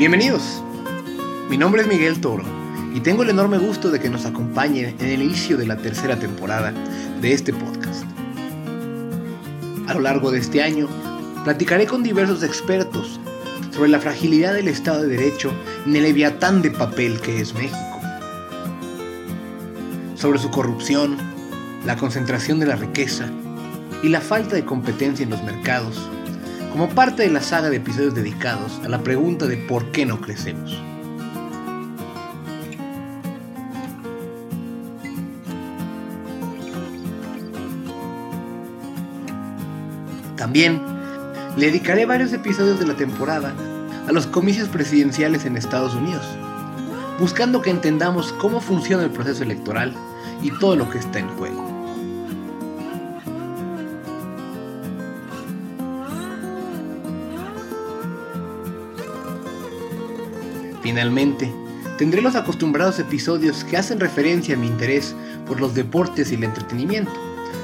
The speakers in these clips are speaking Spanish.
Bienvenidos. Mi nombre es Miguel Toro y tengo el enorme gusto de que nos acompañen en el inicio de la tercera temporada de este podcast. A lo largo de este año, platicaré con diversos expertos sobre la fragilidad del Estado de Derecho en el leviatán de papel que es México, sobre su corrupción, la concentración de la riqueza y la falta de competencia en los mercados, como parte de la saga de episodios dedicados a la pregunta de por qué no crecemos. También le dedicaré varios episodios de la temporada a los comicios presidenciales en Estados Unidos, buscando que entendamos cómo funciona el proceso electoral y todo lo que está en juego. Finalmente, tendré los acostumbrados episodios que hacen referencia a mi interés por los deportes y el entretenimiento,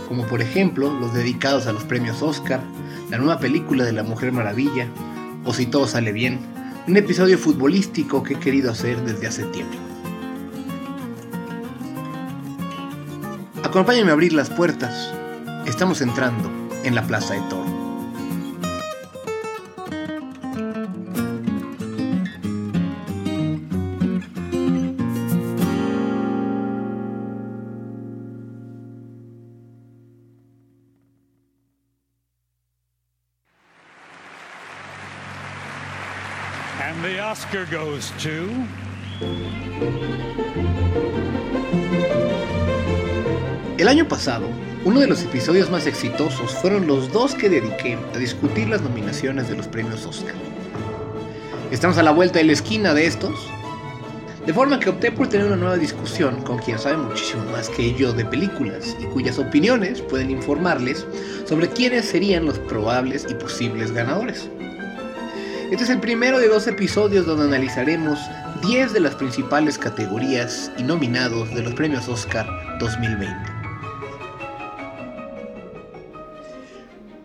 como por ejemplo los dedicados a los premios Oscar, la nueva película de la Mujer Maravilla, o si todo sale bien, un episodio futbolístico que he querido hacer desde hace tiempo. Acompáñenme a abrir las puertas. Estamos entrando en la Plaza de Toro. El año pasado, uno de los episodios más exitosos fueron los dos que dediqué a discutir las nominaciones de los premios Oscar. Estamos a la vuelta de la esquina de estos, de forma que opté por tener una nueva discusión con quien sabe muchísimo más que yo de películas y cuyas opiniones pueden informarles sobre quiénes serían los probables y posibles ganadores. Este es el primero de dos episodios donde analizaremos 10 de las principales categorías y nominados de los premios Oscar 2020.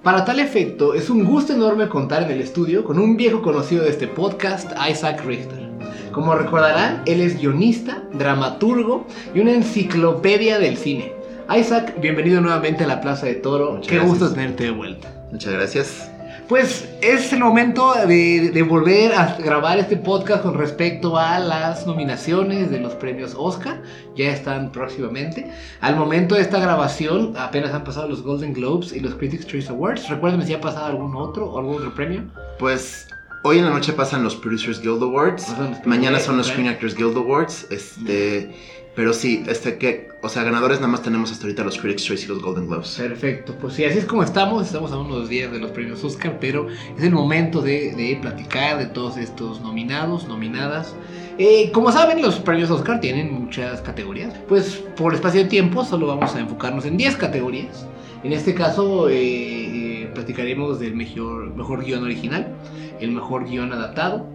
Para tal efecto, es un gusto enorme contar en el estudio con un viejo conocido de este podcast, Isaac Richter. Como recordarán, él es guionista, dramaturgo y una enciclopedia del cine. Isaac, bienvenido nuevamente a la Plaza de Toro. Muchas Qué gracias. gusto tenerte de vuelta. Muchas gracias. Pues es el momento de, de volver a grabar este podcast con respecto a las nominaciones de los premios Oscar. Ya están próximamente. Al momento de esta grabación apenas han pasado los Golden Globes y los Critics' Choice Awards. Recuerden si ha pasado algún otro o algún otro premio. Pues hoy en la noche pasan los Producers Guild Awards. Mañana son los. Screen Actors Guild Awards. Este, pero sí, este que, o sea, ganadores nada más tenemos hasta ahorita los Critics Choice y los Golden Globes. Perfecto, pues sí, así es como estamos, estamos a unos días de los premios Oscar, pero es el momento de, de platicar de todos estos nominados, nominadas. Eh, como saben, los premios Oscar tienen muchas categorías, pues por espacio de tiempo solo vamos a enfocarnos en 10 categorías. En este caso eh, eh, platicaremos del mejor, mejor guion original, el mejor guion adaptado,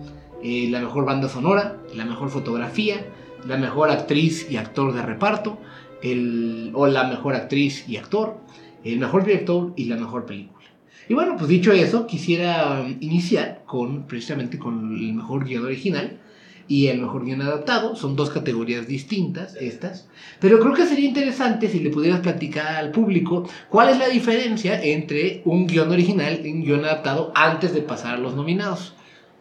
eh, la mejor banda sonora, la mejor fotografía, la mejor actriz y actor de reparto, el, o la mejor actriz y actor, el mejor director y la mejor película. Y bueno, pues dicho eso, quisiera um, iniciar con precisamente con el mejor guion original y el mejor guion adaptado. Son dos categorías distintas estas, pero creo que sería interesante si le pudieras platicar al público cuál es la diferencia entre un guion original y un guion adaptado antes de pasar a los nominados.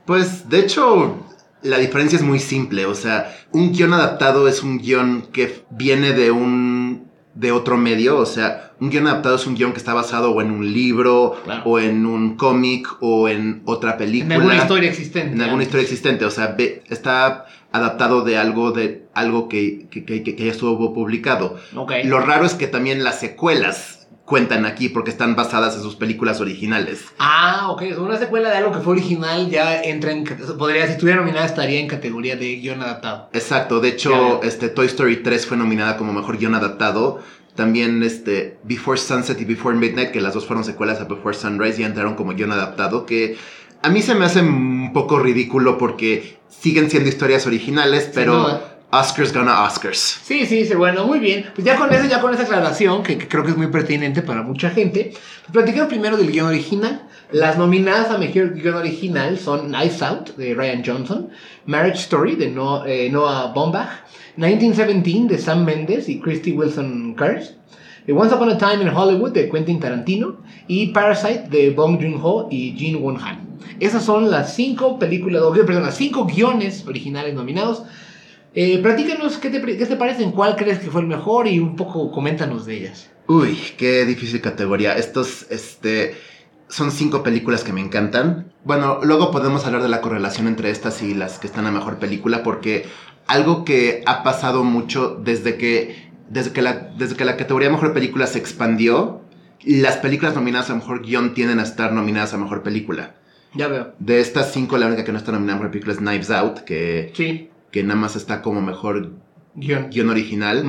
Pues de hecho, la diferencia es muy simple. O sea, un guion adaptado es un guion que viene de un de otro medio. O sea, un guion adaptado es un guion que está basado o en un libro, Claro. o en un cómic, o en otra En película. alguna historia existente. En alguna historia existente, o sea, ve- está adaptado de algo de algo que, que, que- que ya estuvo publicado. Ok. Lo raro es que también las secuelas cuentan aquí porque están basadas en sus películas originales. Ah, ok. Una secuela de algo que fue original ya entra en... Podría, si estuviera nominada, estaría en categoría de guion adaptado. Exacto, de hecho, este Toy Story 3 fue nominada como mejor guion adaptado. También este Before Sunset y Before Midnight, que las dos fueron secuelas a Before Sunrise, ya entraron como guion adaptado, que a mí se me hace un poco ridículo porque siguen siendo historias originales, pero. Oscars gonna Oscars. Sí, sí, sí, bueno, muy bien. Pues ya con eso, ya con esa aclaración, que, que creo que es muy pertinente para mucha gente, platicamos primero del guion original. Las nominadas a mejor guion original son Knives Out, de Ryan Johnson, Marriage Story, de eh, Noah Baumbach, 1917, de Sam Mendes y Christy Wilson Cairns, eh, Once Upon a Time in Hollywood, de Quentin Tarantino, y Parasite, de Bong Joon-ho y Jin Won-han. Esas son las cinco películas, perdón, las cinco guiones originales nominados. Eh, platícanos qué te, qué te parecen, cuál crees que fue el mejor y un poco coméntanos de ellas. Uy, qué difícil categoría. Estos, este, son cinco películas que me encantan. Bueno, luego podemos hablar de la correlación entre estas y las que están a mejor película, porque algo que ha pasado mucho desde que, desde que, la, desde que la categoría mejor película se expandió, las películas nominadas a mejor guion tienden a estar nominadas a mejor película. Ya veo. De estas cinco, la única que no está nominada a mejor película es Knives Out, que, Sí, que nada más está como mejor guion. guion original.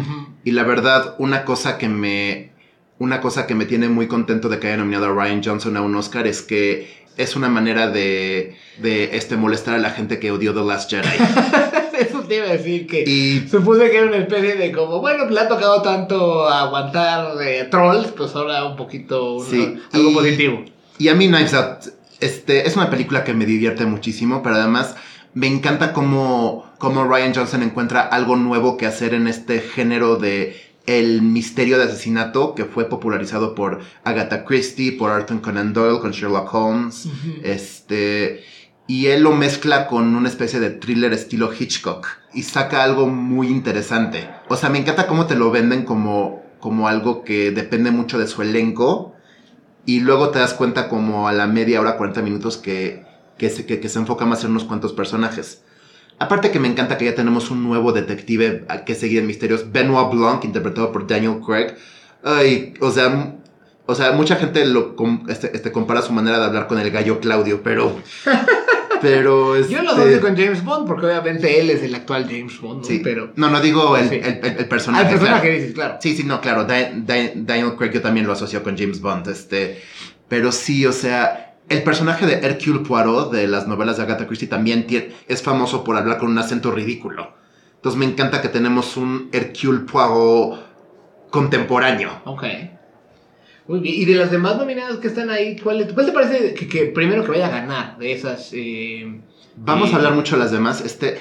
Y la verdad, una cosa que me. Una cosa que me tiene muy contento de que haya nominado a Ryan Johnson a un Oscar es que es una manera de, de este, molestar a la gente que odió The Last Jedi. Eso te iba a decir que y supuse que era una especie de como, bueno, le ha tocado tanto aguantar eh, trolls, pues ahora un poquito algo y- positivo. Y a mí Knives Out este, es una película que me divierte muchísimo, pero además me encanta cómo, cómo Ryan Johnson encuentra algo nuevo que hacer en este género de el misterio de asesinato que fue popularizado por Agatha Christie, por Arthur Conan Doyle, con Sherlock Holmes. Este, y él lo mezcla con una especie de thriller estilo Hitchcock y saca algo muy interesante. O sea, me encanta cómo te lo venden como, como algo que depende mucho de su elenco y luego te das cuenta como a la media hora, 40 minutos que, que, se, que, que se enfoca más en unos cuantos personajes. Aparte que me encanta que ya tenemos un nuevo detective que seguir en misterios, Benoit Blanc, interpretado por Daniel Craig. Ay, o sea, o sea, mucha gente lo este, este, compara su manera de hablar con el gallo Claudio, pero... pero Yo lo este, asocio con James Bond porque obviamente él es el actual James Bond, ¿no? Sí, pero... No, no digo el, Sí. el, el- el personaje. Personaje claro. dices, claro. Sí, sí, no, claro. Da- Da- Daniel Craig yo también lo asocio con James Bond. Este, pero sí, o sea, el personaje de Hercule Poirot de las novelas de Agatha Christie también es famoso por hablar con un acento ridículo. Entonces me encanta que tenemos un Hercule Poirot contemporáneo. Ok. Muy bien. Y de las demás nominadas que están ahí, ¿cuál, cuál te parece que, que primero que vaya a ganar de esas? eh, Vamos a hablar mucho de las demás. Este,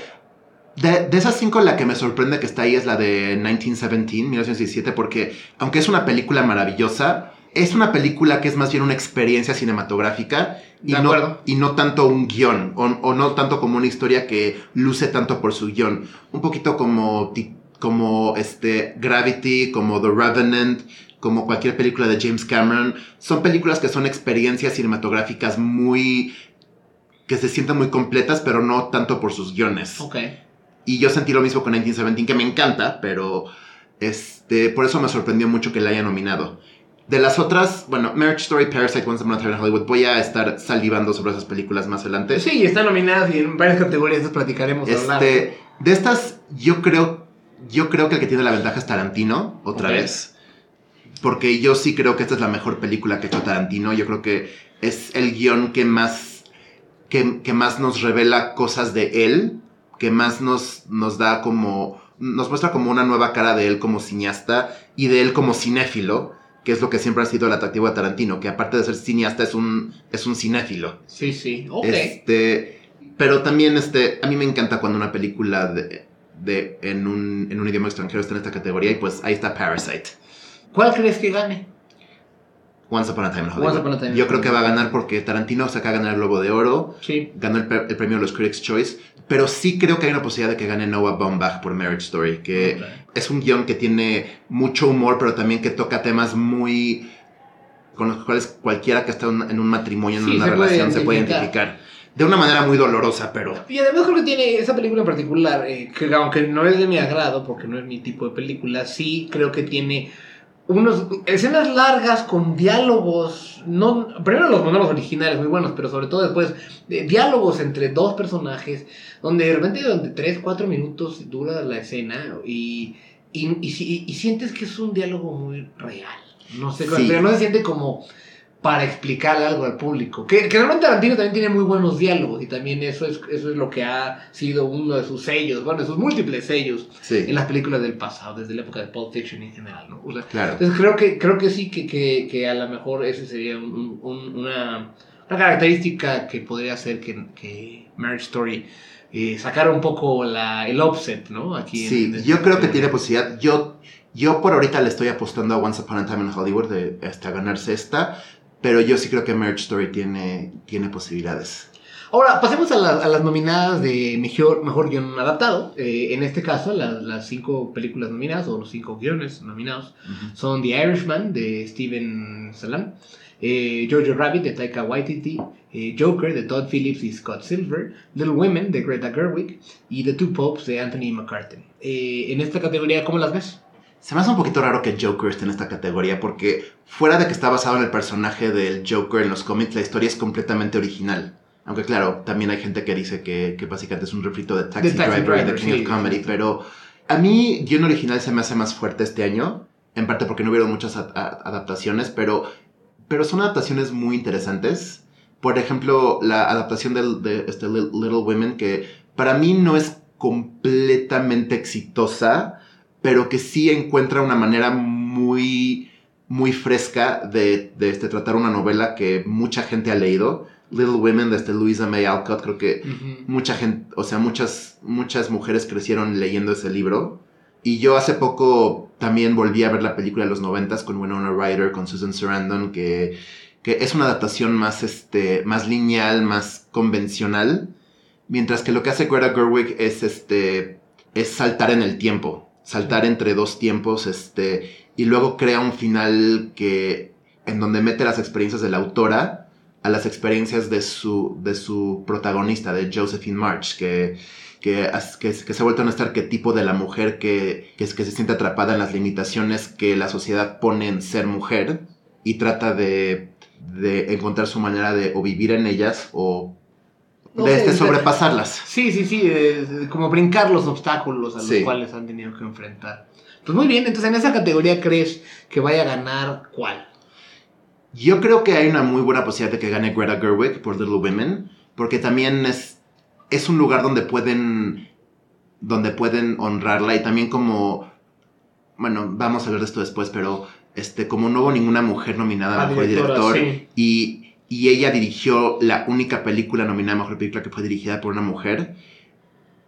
de, de esas cinco, la que me sorprende que está ahí es la de 1917, 1917, porque aunque es una película maravillosa, es una película que es más bien una experiencia cinematográfica y, De no, acuerdo. y no tanto un guion, o, o no tanto como una historia que luce tanto por su guion. Un poquito como, como este, Gravity, como The Revenant, como cualquier película de James Cameron. Son películas que son experiencias cinematográficas muy que se sienten muy completas, pero no tanto por sus guiones. ok. Y yo sentí lo mismo con 1917, que me encanta, pero este, por eso me sorprendió mucho que la haya nominado. De las otras, bueno, Marriage Story, Parasite, Once Upon a Time in Hollywood, voy a estar salivando sobre esas películas más adelante. Sí, están nominadas y en varias categorías las platicaremos. Este, de estas, yo creo, yo creo que el que tiene la ventaja es Tarantino, otra vez. Porque yo sí creo que esta es la mejor película que ha hecho Tarantino. Yo creo que es el guion que más, que, que más nos revela cosas de él, que más nos, nos da como, nos muestra como una nueva cara de él como cineasta y de él como cinéfilo, que es lo que siempre ha sido el atractivo de Tarantino, que aparte de ser cineasta es un, es un cinéfilo. Sí, sí. Ok. Este, pero también, este, a mí me encanta cuando una película de, de- en, un, en un idioma extranjero está en esta categoría y pues ahí está Parasite. ¿Cuál crees que gane? Once Upon a Time Hollywood. Once Upon a Time Yo creo que va a ganar porque Tarantino se acaba de ganar el Globo de Oro, Sí. ganó el, pre- el premio de los Critics' Choice, pero sí creo que hay una posibilidad de que gane Noah Baumbach por Marriage Story, que Ok. es un guion que tiene mucho humor, pero también que toca temas muy... con los cuales cualquiera que está en un matrimonio, en Sí, una se puede relación, se puede identificar. identificar. De una manera muy dolorosa, pero... Y además creo que tiene esa película en particular, eh, que aunque no es de mi agrado, porque no es mi tipo de película, sí creo que tiene unos escenas largas con diálogos, no, primero los monólogos originales muy buenos, pero sobre todo después eh, diálogos entre dos personajes, donde de repente durante 3, 4 minutos dura la escena y, y, y si- y sientes que es un diálogo muy real. No sé, Sí. pero no se siente como para explicar algo al público. Que, que realmente Tarantino también tiene muy buenos diálogos y también eso es, eso es lo que ha sido uno de sus sellos, bueno, de sus múltiples sellos Sí. en las películas del pasado, desde la época de Pulp Fiction en general, ¿no? O sea, Claro. entonces creo que, creo que sí, que, que, que a lo mejor ese sería un- un- una, una característica que podría hacer que, que Marriage Story eh, sacara un poco la, el offset, ¿no? Aquí Sí, en yo creo que categoría. tiene posibilidad. Yo, yo por ahorita le estoy apostando a Once Upon a Time in Hollywood de hasta ganarse esta, pero yo sí creo que Marriage Story tiene, tiene posibilidades. Ahora, pasemos a, la- a las nominadas de mejor, mejor guion adaptado. Eh, en este caso, la- las cinco películas nominadas, o los cinco guiones nominados, son The Irishman de Steven Salam, eh, Jojo Rabbit de Taika Waititi, eh, Joker de Todd Phillips y Scott Silver, Little Women de Greta Gerwig y The Two Popes de Anthony McCartan. Eh, en esta categoría, ¿cómo las ves? Se me hace un poquito raro que Joker esté en esta categoría porque fuera de que está basado en el personaje del Joker en los cómics, la historia es completamente original. Aunque claro, también hay gente que dice que, que básicamente es un refrito de Taxi, De Taxi Driver y The King sí, of Comedy, pero a mí guion original se me hace más fuerte este año, en parte porque no hubieron muchas adaptaciones, pero, pero son adaptaciones muy interesantes. Por ejemplo, la adaptación del- de, este Li- Little Women, que para mí no es completamente exitosa, pero que sí encuentra una manera muy, muy fresca de, de, este, tratar una novela que mucha gente ha leído. Little Women de este Louisa May Alcott, creo que mucha gente, o sea, muchas, muchas mujeres crecieron leyendo ese libro. Y yo hace poco también volví a ver la película de los noventas con Winona Ryder, con Susan Sarandon, que, que es una adaptación más, este, más lineal, más convencional. Mientras que lo que hace Greta Gerwig es, este, es saltar en el tiempo, saltar entre dos tiempos, este, y luego crea un final que, en donde mete las experiencias de la autora a las experiencias de su, de su protagonista, de Josephine March, que, que, que, se ha vuelto en este arquetipo de la mujer que, que, que se siente atrapada en las limitaciones que la sociedad pone en ser mujer y trata de, de encontrar su manera de o vivir en ellas o No de sé, este de- sobrepasarlas. Sí, sí, sí, eh, como brincar los obstáculos a los Sí. cuales han tenido que enfrentar. Pues muy bien, entonces en esa categoría crees que vaya a ganar cuál? Yo creo que hay una muy buena posibilidad de que gane Greta Gerwig por Little Women, porque también es, es un lugar donde pueden, donde pueden honrarla y también como, bueno, vamos a hablar de esto después, pero este, como no hubo ninguna mujer nominada a Mejor directora, Director sí. y, y ella dirigió la única película nominada a Mejor Película que fue dirigida por una mujer,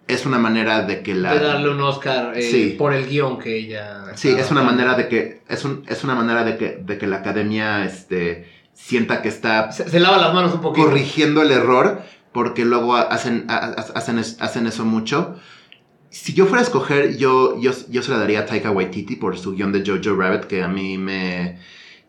es una manera de que la... De darle un Oscar eh, Sí. por el guion que ella... Sí, es una manera de que, es, un, es una manera de que, de que la academia este, sienta que está Se, se lava las manos un poquito. corrigiendo el error, porque luego hacen, ha- ha- hacen, hacen eso mucho. Si yo fuera a escoger, yo, yo, yo se la daría a Taika Waititi por su guion de Jojo Rabbit, que a mí me...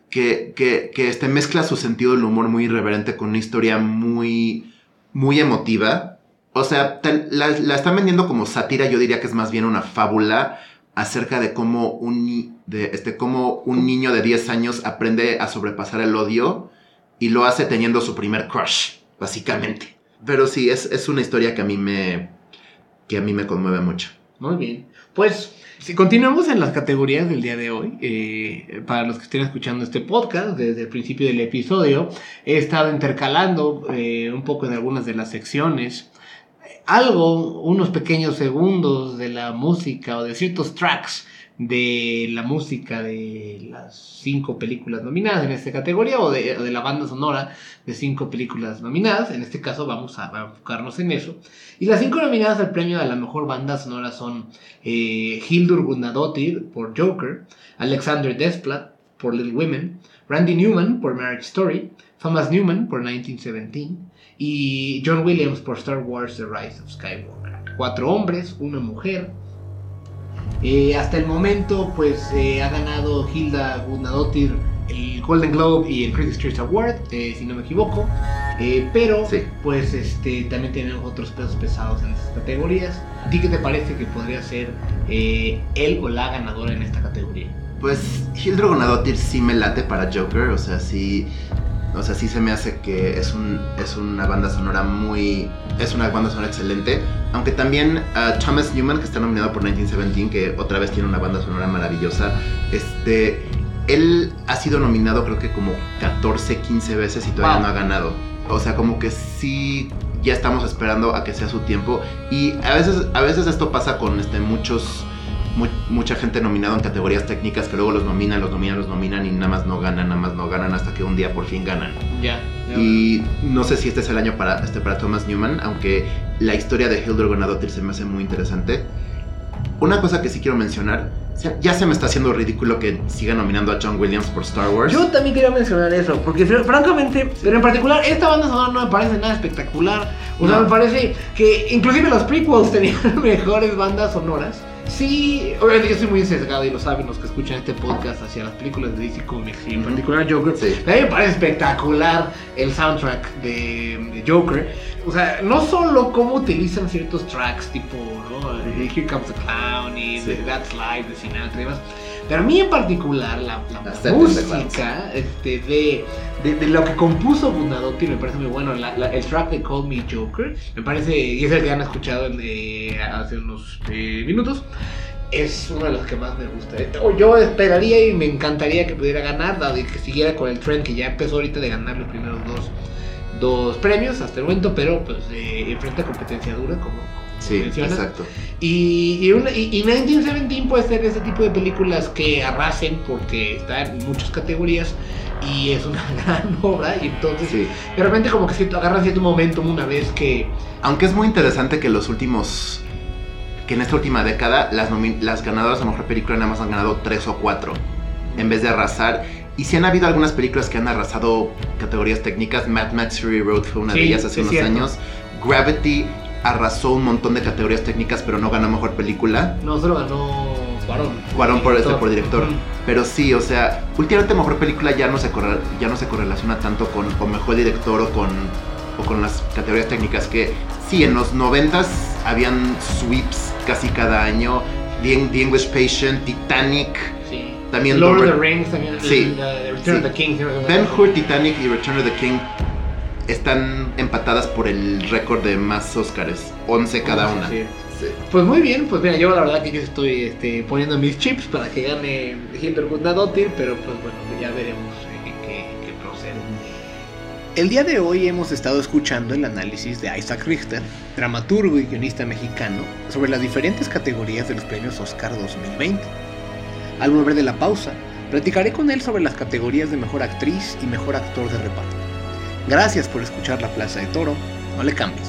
que, que, que este, mezcla su sentido del humor muy irreverente con una historia muy, muy emotiva. O sea, la, la están vendiendo como sátira, yo diría que es más bien una fábula acerca de cómo un, de, este, cómo un niño de 10 años aprende a sobrepasar el odio y lo hace teniendo su primer crush, básicamente. Pero sí, es, es una historia que a mí me, que a mí me conmueve mucho. Muy bien. Pues si continuamos en las categorías del día de hoy, eh, para los que estén escuchando este podcast desde el principio del episodio, he estado intercalando eh, un poco en algunas de las secciones algo, unos pequeños segundos de la música o de ciertos tracks de la música de las cinco películas nominadas en esta categoría o de, la banda sonora de cinco películas nominadas. En este caso vamos a, a enfocarnos en eso. Y las cinco nominadas al premio a la mejor banda sonora son eh, Hildur Guðnadóttir por Joker, Alexander Desplat por Little Women, Randy Newman por Marriage Story, Thomas Newman por 1917 y John Williams por Star Wars The Rise of Skywalker. Cuatro hombres, una mujer. Eh, hasta el momento, pues eh, ha ganado Hilda Guðnadóttir el Golden Globe y el Critics' Choice Award, eh, si no me equivoco. Pero, Sí. pues este, también tenemos otros pesos pesados en estas categorías. ¿A ti qué te parece que podría ser él o la ganadora en esta categoría? Pues Hildur Guðnadóttir sí me late para Joker, o sea, sí, o sea, sí se me hace que es, un, es una banda sonora muy, es una banda sonora excelente, aunque también Thomas Newman, que está nominado por 1917, que otra vez tiene una banda sonora maravillosa, este, él ha sido nominado creo que como 14, 15 veces y todavía Wow. no ha ganado. O sea, como que sí ya estamos esperando a que sea su tiempo y a veces a veces esto pasa con este muchos mu- mucha gente nominada en categorías técnicas que luego los nominan, los nominan, los nominan y nada más no ganan, nada más no ganan hasta que un día por fin ganan. Ya. Y no sé si este es el año para, este, para Thomas Newman, aunque la historia de Hildur Guðnadóttir se me hace muy interesante. Una cosa que sí quiero mencionar, ya se me está haciendo ridículo que siga nominando a John Williams por Star Wars. Yo también quería mencionar eso, porque fr- francamente, pero en particular, esta banda sonora no me parece nada espectacular. O sea, No. me parece que inclusive los prequels tenían mejores bandas sonoras. Sí, obviamente yo soy muy sesgado y lo saben los que escuchan este podcast hacia las películas de DC Comics y en particular Joker. Sí. A mí me parece espectacular el soundtrack de, de Joker. O sea, no solo cómo utilizan ciertos tracks tipo, ¿no? De Here Comes the Clown y Sí. de That's Life de Sinatra y demás. Pero a mí en particular la, música este, de, de, de lo que compuso Gunnadottir me parece muy bueno. La- la- el track de Call Me Joker me parece, y es el que han escuchado eh, hace unos eh, minutos, es uno de los que más me gusta. Yo esperaría y me encantaría que pudiera ganar, dado que siguiera con el trend que ya empezó ahorita de ganar los primeros dos, dos premios hasta el momento, pero pues eh, enfrenta competencia dura como, como Sí, mencionas. exacto. Y, y, una- y- y 1917 puede ser ese tipo de películas que arrasen porque está en muchas categorías y es una gran obra y entonces Sí. de repente como que agarran cierto momentum una vez que Aunque es muy interesante que los últimos. Que en esta última década las, las ganadoras a mejor película nada más han ganado tres o cuatro en vez de arrasar. Y si han habido algunas películas que han arrasado categorías técnicas, Mad Max Fury Road fue una Sí, de ellas hace unos cierto. años. Gravity arrasó un montón de categorías técnicas, pero no ganó mejor película. no solo ganó Cuarón. Cuarón por, este, por director. Ujú. Pero sí, o sea, últimamente mejor película ya no se, corre- ya no se correlaciona tanto con, con mejor director o con, o con las categorías técnicas que sí, en los noventas habían sweeps casi cada año. The, The English Patient, Titanic, Sí. También Lord of the Rings también. Sí. Return Sí. of the King. Ben Hur, Titanic y Return of the King están empatadas por el récord de más Oscars, 11 cada una. Sí. Pues muy bien, pues mira, yo la verdad que yo estoy este, poniendo mis chips para que gane Hildur Guðnadóttir, pero pues bueno, ya veremos El día de hoy hemos estado escuchando el análisis de Isaac Richter, dramaturgo y guionista mexicano, sobre las diferentes categorías de los premios Oscar 2020. Al volver de la pausa, platicaré con él sobre las categorías de mejor actriz y mejor actor de reparto. Gracias por escuchar La Plaza de Toro, no le cambies.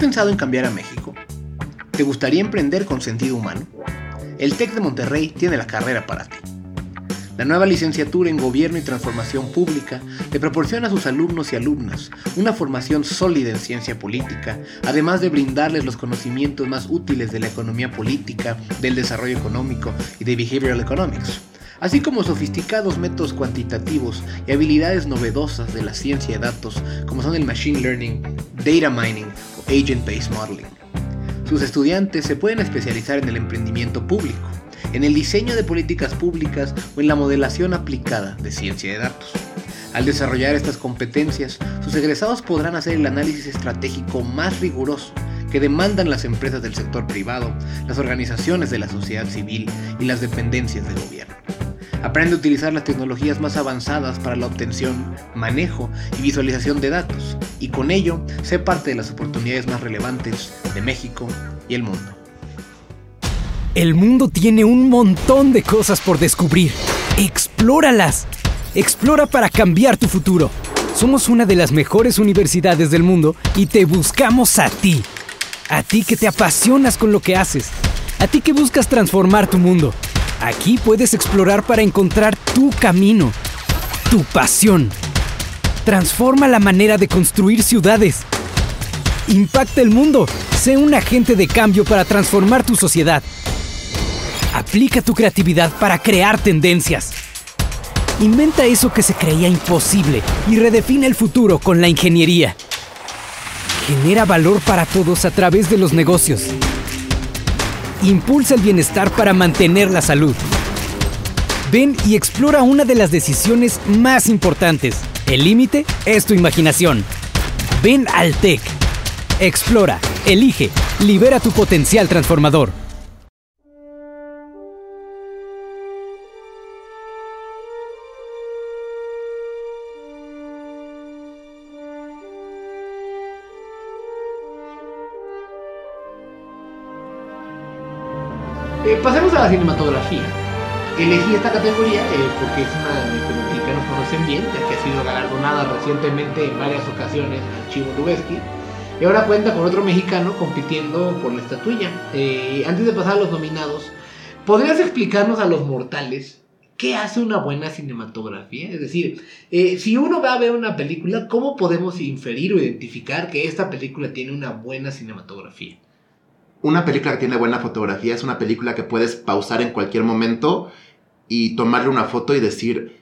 Pensado en cambiar a México? ¿Te gustaría emprender con sentido humano? El TEC de Monterrey tiene la carrera para ti. La nueva licenciatura en Gobierno y Transformación Pública te proporciona a sus alumnos y alumnas una formación sólida en ciencia política, además de brindarles los conocimientos más útiles de la economía política, del desarrollo económico y de behavioral economics, así como sofisticados métodos cuantitativos y habilidades novedosas de la ciencia de datos como son el machine learning, data mining o agent-based modeling. Sus estudiantes se pueden especializar en el emprendimiento público, en el diseño de políticas públicas o en la modelación aplicada de ciencia de datos. Al desarrollar estas competencias, sus egresados podrán hacer el análisis estratégico más riguroso que demandan las empresas del sector privado, las organizaciones de la sociedad civil y las dependencias del gobierno. Aprende a utilizar las tecnologías más avanzadas para la obtención, manejo y visualización de datos, y con ello sé parte de las oportunidades más relevantes de México y el mundo. El mundo tiene un montón de cosas por descubrir. Explóralas. Explora para cambiar tu futuro. Somos una de las mejores universidades del mundo y te buscamos a ti. A ti que te apasionas con lo que haces. A ti que buscas transformar tu mundo. Aquí puedes explorar para encontrar tu camino, tu pasión. Transforma la manera de construir ciudades. Impacta el mundo. Sé un agente de cambio para transformar tu sociedad. Aplica tu creatividad para crear tendencias. Inventa eso que se creía imposible y redefine el futuro con la ingeniería. Genera valor para todos a través de los negocios. Impulsa el bienestar para mantener la salud. Ven y explora una de las decisiones más importantes. El límite es tu imaginación. Ven al TEC. Explora, elige, libera tu potencial transformador. Cinematografía. Elegí esta categoría eh, porque es una que los mexicanos conocen bien, ya que ha sido galardonada recientemente en varias ocasiones al Chivo Lubeski. Y ahora cuenta con otro mexicano compitiendo por la estatuilla. Eh, antes de pasar a los nominados, ¿podrías explicarnos a los mortales qué hace una buena cinematografía? Es decir, eh, si uno va a ver una película, ¿cómo podemos inferir o identificar que esta película tiene una buena cinematografía? Una película que tiene buena fotografía es una película que puedes pausar en cualquier momento y tomarle una foto y decir,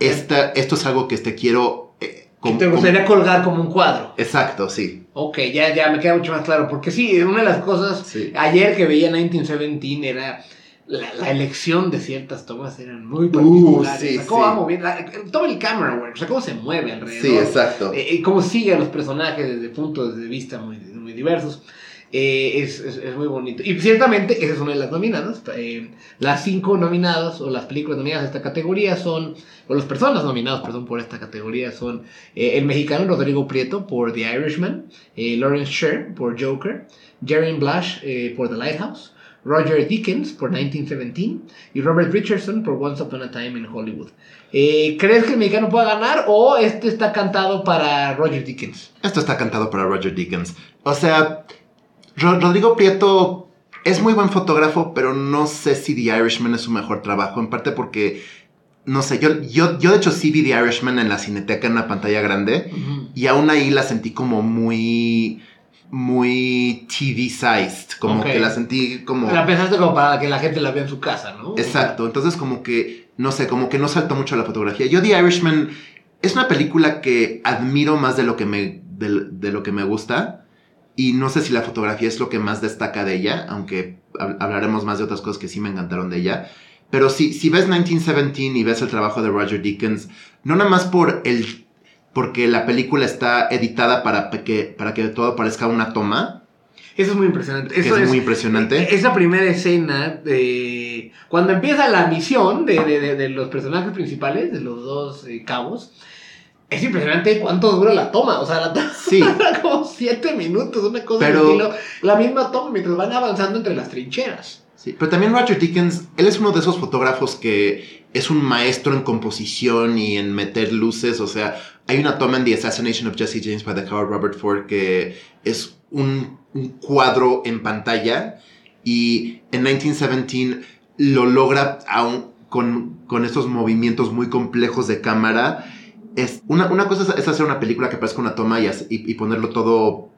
esta, esto es algo que te quiero... eh, Que te gustaría colgar como un cuadro. Exacto, sí. Ok, ya, ya me queda mucho más claro. Porque sí, una de las cosas Sí. ayer que veía 1917 era la, la elección de ciertas tomas eran muy particulares. Uh, sí, O sea, cómo sí. va moviendo, la- todo el camera work, o sea, cómo se mueve alrededor. Sí, exacto. Eh, y cómo sigue a los personajes desde puntos de vista muy, muy diversos. Eh, es, es- muy bonito. Y ciertamente, esa es una de las nominadas. Eh, las cinco nominadas, o las películas nominadas a esta categoría son, o las personas nominadas, perdón, por esta categoría son eh, el mexicano Rodrigo Prieto por The Irishman, Lawrence Sher por Joker, Jerry Blash por The Lighthouse, Roger Dickens por 1917 y Robert Richardson por Once Upon a Time in Hollywood. ¿Crees que el mexicano pueda ganar o este está cantado para Roger Dickens? Esto está cantado para Roger Dickens. O sea, Ro- Rodrigo Prieto es muy buen fotógrafo, pero no sé si The Irishman es su mejor trabajo, en parte porque, no sé, yo, yo, yo de hecho sí vi The Irishman en la cineteca en una pantalla grande y aún ahí la sentí como muy, muy TV-sized, como Ok. que la sentí como... La pensaste como para que la gente la vea en su casa, ¿no? Exacto, entonces como que, no sé, como que no saltó mucho la fotografía. Yo The Irishman es una película que admiro más de lo que me, de, de lo que me gusta y no sé si la fotografía es lo que más destaca de ella, aunque hab- hablaremos más de otras cosas que sí me encantaron de ella. Pero si, si ves 1917 y ves el trabajo de Roger Dickens, no nada más por el porque la película está editada para que, para que todo parezca una toma, Eso es muy impresionante. Eso es, muy impresionante. Esa primera escena de. Cuando empieza la misión de, de- de- de los personajes principales, de los dos eh, cabos, es impresionante cuánto dura la toma. O sea, la toma Sí. dura como siete minutos, una cosa Pero- estilo. La misma toma mientras van avanzando entre las trincheras. Sí, pero también Roger Dickens, él es uno de esos fotógrafos que es un maestro en composición y en meter luces. O sea, hay una toma en The Assassination of Jesse James by the Coward Robert Ford que es un, un cuadro en pantalla y en 1917 lo logra aún con, con estos movimientos muy complejos de cámara. Es una, una cosa es, hacer una película que parezca una toma y- y ponerlo todo,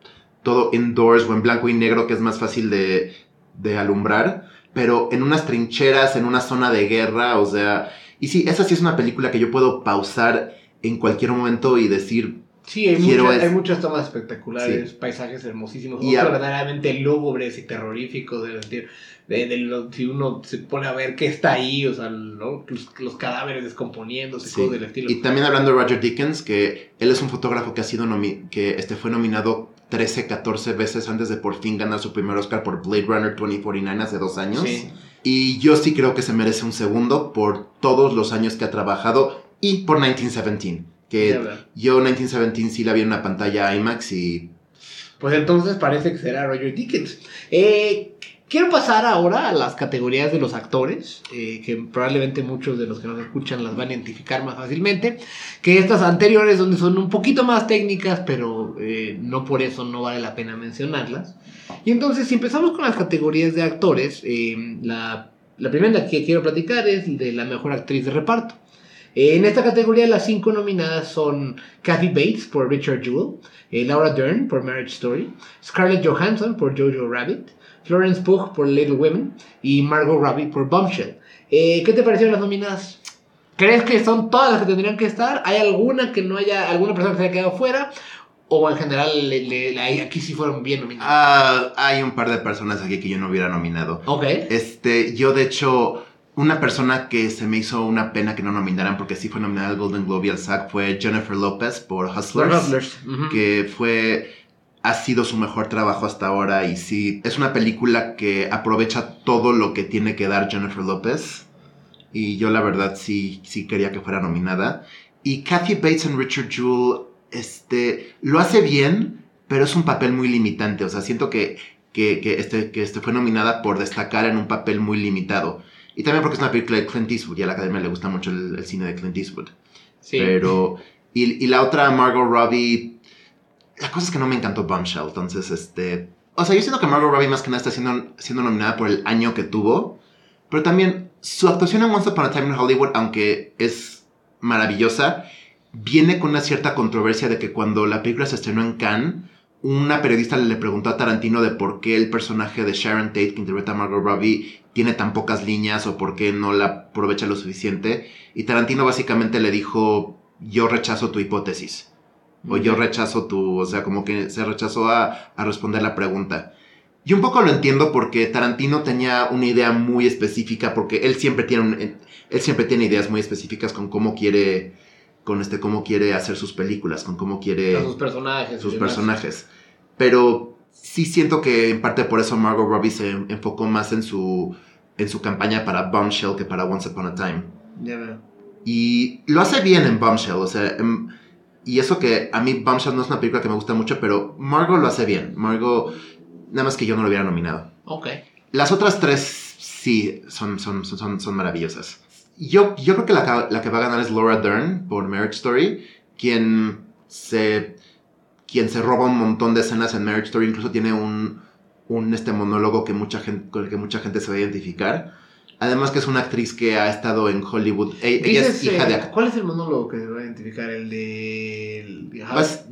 todo indoors o en blanco y negro, que es más fácil de, de alumbrar, pero en unas trincheras, en una zona de guerra, o sea, y sí, esa sí es una película que yo puedo pausar en cualquier momento y decir, Sí, hay, es- hay muchas tomas espectaculares, paisajes hermosísimos, Y a- verdaderamente lúgubres y terroríficos. De, de, de lo- si uno se pone a ver qué está ahí, o sea, ¿no? los, los cadáveres descomponiéndose, Sí. cosas del estilo. Y también hablando de Roger Dickens, que él es un fotógrafo que ha sido nomi- que este fue nominado 13, 14 veces antes de por fin ganar su primer Oscar por Blade Runner 2049 hace dos años. Sí. Y yo sí creo que se merece un segundo por todos los años que ha trabajado y por 1917. Que yo 1917 sí la vi en una pantalla IMAX y Pues entonces parece que será Roger Dickens. Eh, quiero pasar ahora a las categorías de los actores, eh, que probablemente muchos de los que nos escuchan las van a identificar más fácilmente, que estas anteriores donde son un poquito más técnicas, pero eh, no por eso no vale la pena mencionarlas. Y entonces si empezamos con las categorías de actores, eh, la, la primera que quiero platicar es de la mejor actriz de reparto. En esta categoría las cinco nominadas son Kathy Bates por Richard Jewell, eh, Laura Dern por Marriage Story, Scarlett Johansson por Jojo Rabbit, Florence Pugh por Little Women y Margot Robbie por Bombshell. Eh, ¿Qué te parecieron las nominadas? ¿Crees que son todas las que tendrían que estar? ¿Hay alguna que no haya, alguna persona que se haya quedado fuera? ¿O en general le- le- le- aquí sí fueron bien nominadas? ah, hay un par de personas aquí que yo no hubiera nominado. ok. Este, yo de hecho, una persona que se me hizo una pena que no nominaran porque sí fue nominada al Golden Globe y al SAG fue Jennifer Lopez por Hustlers. Hustlers. que fue ha sido su mejor trabajo hasta ahora y sí es una película que aprovecha todo lo que tiene que dar Jennifer Lopez y yo la verdad sí sí quería que fuera nominada y Kathy Bates en Richard Jewell este lo hace bien pero es un papel muy limitante o sea siento que que, que este, que este fue nominada por destacar en un papel muy limitado y también porque es una película de Clint Eastwood y a la academia le gusta mucho el- el cine de Clint Eastwood Sí. pero. Y, y la otra, Margot Robbie. La cosa es que no me encantó Bombshell. Entonces, este. O sea, yo siento que Margot Robbie más que nada está siendo, siendo nominada por el año que tuvo. Pero también su actuación en Once Upon a Time in Hollywood, aunque es maravillosa, viene con una cierta controversia de que cuando la película se estrenó en Cannes, una periodista le preguntó a Tarantino de por qué el personaje de Sharon Tate, que interpreta a Margot Robbie, tiene tan pocas líneas o por qué no la aprovecha lo suficiente. Y Tarantino básicamente le dijo, yo rechazo tu hipótesis. O yo rechazo tu, o sea, como que se rechazó a, a responder la pregunta. Y un poco lo entiendo porque Tarantino tenía una idea muy específica, porque él siempre tiene, un- él siempre tiene ideas muy específicas con cómo quiere, con este, cómo quiere hacer sus películas, con cómo quiere sus personajes. sus personajes. Pero sí siento que en parte por eso Margot Robbie se enfocó más en su, en su campaña para Bombshell que para Once Upon a Time. Ya veo. Y lo hace bien en Bombshell, o sea, em, y eso que a mí Bombshell no es una película que me gusta mucho, pero Margot lo hace bien. Margot, nada más que yo no lo hubiera nominado. Ok. Las otras tres sí son, son, son, son, maravillosas. Yo, yo creo que la, la que va a ganar es Laura Dern por Marriage Story, quien se, quien se roba un montón de escenas en Marriage Story, incluso tiene un, un este monólogo que mucha gente, con el que mucha gente se va a identificar. Además que es una actriz que ha estado en Hollywood. E- Ella es hija eh, de ¿Cuál es el monólogo que se va a identificar? ¿El de. el-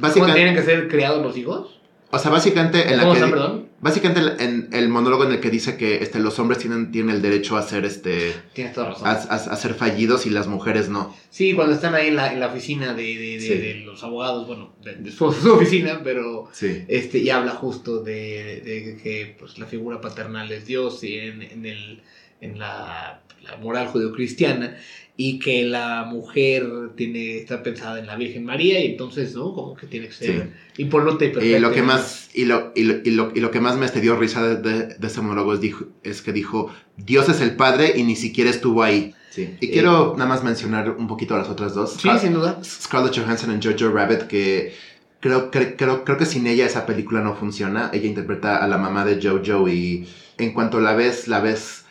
¿Cómo tienen que ser criados los hijos? O sea, básicamente en la ¿Cómo que... Básicamente en el monólogo en el que dice que este, los hombres tienen, tienen el derecho a ser este... Tienes toda razón. A, a- a ser fallidos y las mujeres no. Sí, cuando están ahí en la, en la oficina de, de- de- Sí. de los abogados, bueno, de, de su, su oficina, pero Sí. este y habla justo de, de que pues, la figura paternal es Dios y en, en, el, en la, la moral judeocristiana y que la mujer tiene está pensada en la Virgen María y entonces, ¿no? Como que tiene que ser impoluta y. Y lo que más, y lo, y lo, y lo, y lo que más me dio risa de, de, de ese monólogo es, dijo, es que dijo, Dios es el Padre y ni siquiera estuvo ahí. Sí. Y Eh, quiero nada más mencionar un poquito a las otras dos. Sí, Scar- sin duda. Scarlett Johansson en Jojo Rabbit, que creo, cre- creo, creo que sin ella esa película no funciona. Ella interpreta a la mamá de Jojo y en cuanto la ves, la ves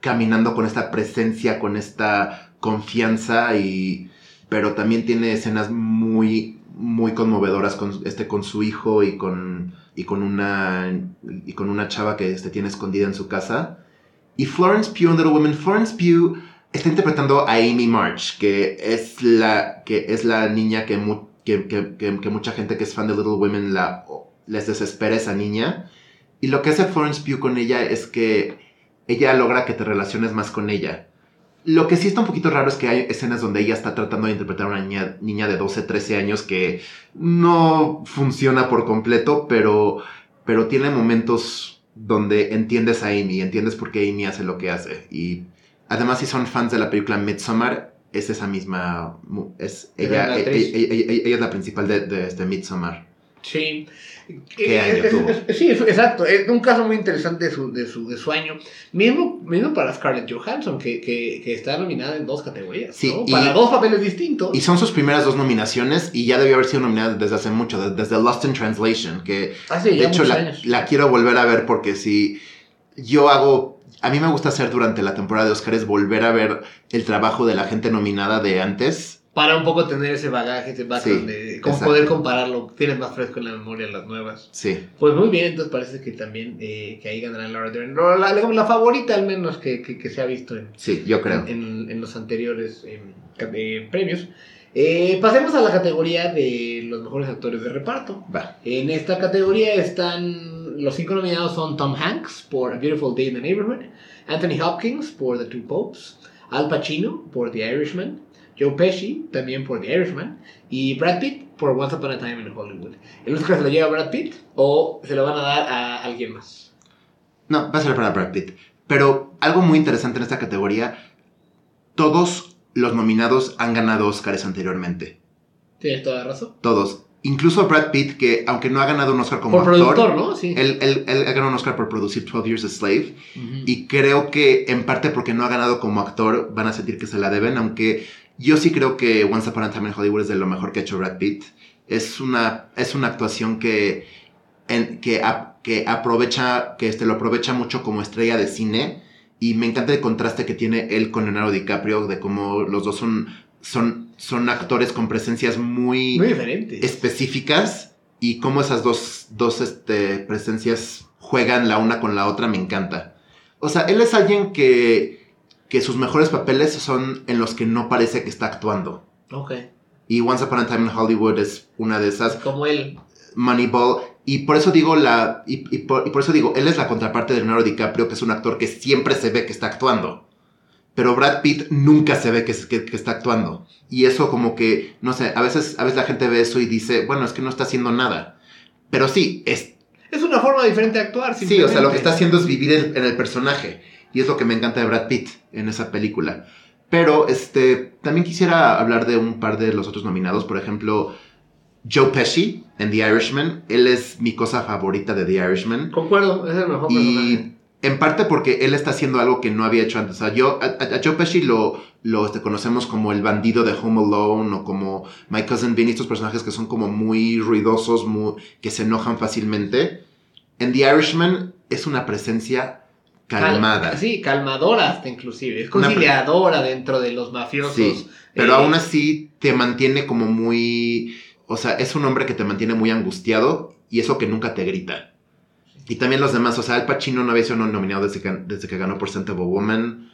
caminando con esta presencia, con esta confianza y pero también tiene escenas muy muy conmovedoras con este con su hijo y con y con una y con una chava que este, tiene escondida en su casa. Y Florence Pugh en Little Women Florence Pugh está interpretando a Amy March que es la que es la niña que, que- que- que mucha gente que es fan de Little Women la les desespera esa niña. Y lo que hace Florence Pugh con ella es que ella logra que te relaciones más con ella lo que sí está un poquito raro es que hay escenas donde ella está tratando de interpretar a una niña, niña de 12, 13 años que no funciona por completo, pero, pero tiene momentos donde entiendes a Amy, entiendes por qué Amy hace lo que hace. Y además si son fans de la película Midsommar, es esa misma... Es ¿Es ella, la ella, actriz? ella- ella- ella es la principal de, de este Midsommar. Sí. ¿Qué Eh, año es- tuvo? es- sí, es- exacto. Es un caso muy interesante de su, de su, de su año. Mismo, mismo para Scarlett Johansson, que, que, que está nominada en dos categorías. Sí, ¿no? y- Para dos papeles distintos. Y son sus primeras dos nominaciones y ya debió haber sido nominada desde hace mucho, de- desde Lost in Translation, que Hace de hecho la, la quiero volver a ver porque si yo hago, a mí me gusta hacer durante la temporada de Oscars volver a ver el trabajo de la gente nominada de antes. Para un poco tener ese bagaje, ese background Sí, de cómo exacto. poder compararlo. Tienes más fresco en la memoria las nuevas. Sí, Pues muy bien, entonces parece que también eh, que ahí ganará Laura Dern. La, la, la favorita al menos que, que, que se ha visto en, sí, yo creo. en, en los anteriores eh, eh, premios. Eh, pasemos a la categoría de los mejores actores de reparto. Va. En esta categoría están los cinco nominados son Tom Hanks por A Beautiful Day in the Neighborhood, Anthony Hopkins por The Two Popes, Al Pacino por The Irishman, Joe Pesci también por The Irishman y Brad Pitt por Once Upon a Time in Hollywood. ¿El Oscar se lo lleva Brad Pitt o se lo van a dar a alguien más? No, va a ser para Brad Pitt. Pero algo muy interesante en esta categoría, todos los nominados han ganado Oscars anteriormente. Tienes toda la razón. Todos. Incluso Brad Pitt, que aunque no ha ganado un Oscar como Por actor, productor, ¿no? Sí. él, él, él ha ganado un Oscar por producir 12 Years a Slave. Y creo que en parte porque no ha ganado como actor, van a sentir que se la deben, aunque yo sí creo que Once Upon a Time in Hollywood es de lo mejor que ha hecho Brad Pitt. Es una, es una actuación que, en- que, ap- que aprovecha, que este, lo aprovecha mucho como estrella de cine. Y me encanta el contraste que tiene él con Leonardo DiCaprio, de cómo los dos son, son, son actores con presencias muy, Muy diferente. específicas y cómo esas dos, dos este, presencias juegan la una con la otra me encanta. O sea, él es alguien que, que sus mejores papeles son en los que no parece que está actuando. Ok. Y Once Upon a Time in Hollywood es una de esas. Como él. Moneyball. Y por eso digo la. Y, y por, y por eso digo, él es la contraparte de Leonardo DiCaprio, que es un actor que siempre se ve que está actuando. Pero Brad Pitt nunca se ve que, que- que está actuando. Y eso como que, no sé, a veces, a veces la gente ve eso y dice, bueno, es que no está haciendo nada. Pero sí, es, Es una forma diferente de actuar. sí, o sea, lo que está haciendo es vivir en, en el personaje. Y es lo que me encanta de Brad Pitt en esa película. Pero, este, también quisiera hablar de un par de los otros nominados. Por ejemplo, Joe Pesci en The Irishman. Él es mi cosa favorita de The Irishman. Concuerdo, es el mejor personaje. Y en parte porque él está haciendo algo que no había hecho antes. O sea, yo, a, a- a Joe Pesci lo, lo este, conocemos como el bandido de Home Alone o como My Cousin Vinny, estos personajes que son como muy ruidosos, muy, que se enojan fácilmente. En The Irishman es una presencia calmada. Cal- sí, calmadora hasta inclusive. Es conciliadora dentro de los mafiosos. Sí, Pero Eh, aún así te mantiene como muy... O sea, es un hombre que te mantiene muy angustiado y eso que nunca te grita. Y también los demás, o sea, Al Pacino no había sido nominado desde que, desde que ganó por Scent of a Woman.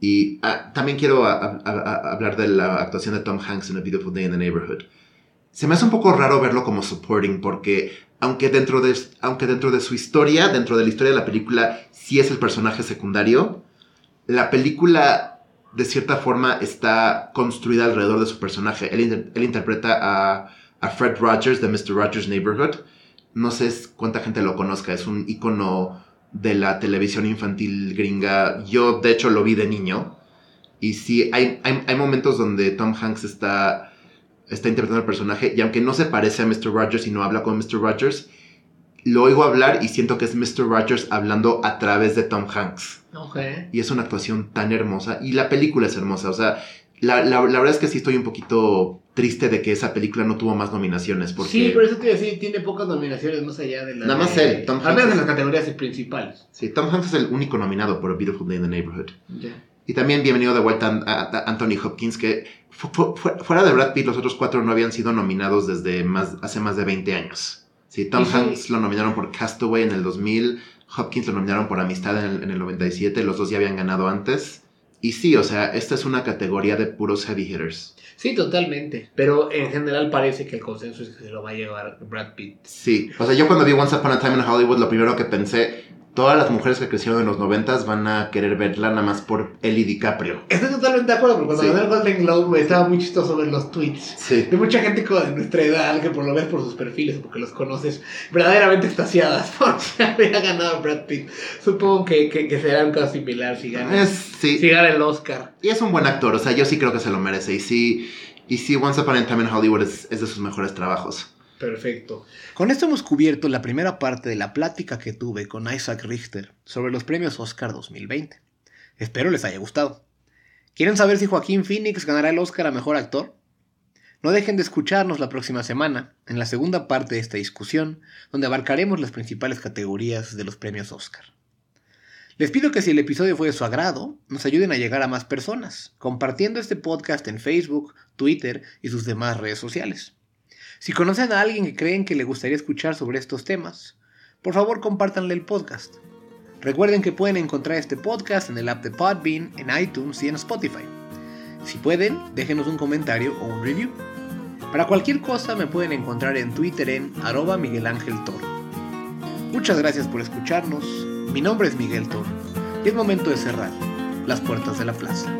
Y ah, también quiero a- a- a- hablar de la actuación de Tom Hanks en A Beautiful Day in the Neighborhood. Se me hace un poco raro verlo como supporting porque aunque dentro de, aunque dentro de su historia, dentro de la historia de la película, sí es el personaje secundario, la película de cierta forma está construida alrededor de su personaje. Él, inter- él interpreta a, Fred Rogers de Mr. Rogers Neighborhood. No sé cuánta gente lo conozca, es un icono de la televisión infantil gringa. Yo, de hecho, lo vi de niño. Y sí, hay, hay momentos donde Tom Hanks está, está interpretando el personaje. Y aunque no se parece a Mr. Rogers y no habla con Mr. Rogers, lo oigo hablar y siento que es Mr. Rogers hablando a través de Tom Hanks. Ok. Y es una actuación tan hermosa. Y la película es hermosa. O sea, la, la- la verdad es que sí estoy un poquito triste de que esa película no tuvo más nominaciones. Porque Sí, por eso te iba a decir, tiene pocas nominaciones más allá de la. Nada más él, Tom Al Hanks. menos en las categorías principales. Sí, Tom Hanks es el único nominado por A Beautiful Day in the Neighborhood. Ya. Y también bienvenido de vuelta a, a- Anthony Hopkins, que fu- fu- fu- fuera de Brad Pitt, los otros cuatro no habían sido nominados desde más, hace más de 20 años. Sí, Tom Y sí. Hanks lo nominaron por Castaway en el 2000, Hopkins lo nominaron por Amistad en el, en el 97, los dos ya habían ganado antes. Y sí, o sea, esta es una categoría de puros heavy hitters. Sí, totalmente. Pero en general parece que el consenso es que se lo va a llevar Brad Pitt. Sí, o sea, yo cuando vi Once Upon a Time in Hollywood, lo primero que pensé, todas las mujeres que crecieron en los 90 van a querer verla nada más por y DiCaprio. Estoy totalmente de acuerdo, porque cuando Sí. gané el Golden Globe estaba muy chistoso ver los tweets. Sí. De mucha gente como de nuestra edad, que por lo ves por sus perfiles o porque los conoces, verdaderamente extasiadas porque había ganado Brad Pitt. Supongo que, que, que será un caso similar si gana, Es, sí. si gana el Oscar. Y es un buen actor, o sea, yo sí creo que se lo merece. Y sí, y sí Once Upon a Time in Hollywood es, es de sus mejores trabajos. Perfecto. Con esto hemos cubierto la primera parte de la plática que tuve con Isaac Richter sobre los premios Oscar 2020. Espero les haya gustado. ¿Quieren saber si Joaquín Phoenix ganará el Oscar a Mejor Actor? No dejen de escucharnos la próxima semana, en la segunda parte de esta discusión, donde abarcaremos las principales categorías de los premios Oscar. Les pido que si el episodio fue de su agrado, nos ayuden a llegar a más personas, compartiendo este podcast en Facebook, Twitter y sus demás redes sociales. Si conocen a alguien que creen que le gustaría escuchar sobre estos temas, por favor compártanle el podcast. Recuerden que pueden encontrar este podcast en el app de Podbean, en iTunes y en Spotify. Si pueden, déjenos un comentario o un review. Para cualquier cosa me pueden encontrar en Twitter en arroba. Muchas gracias por escucharnos. Mi nombre es Miguel Toro y es momento de cerrar las puertas de la plaza.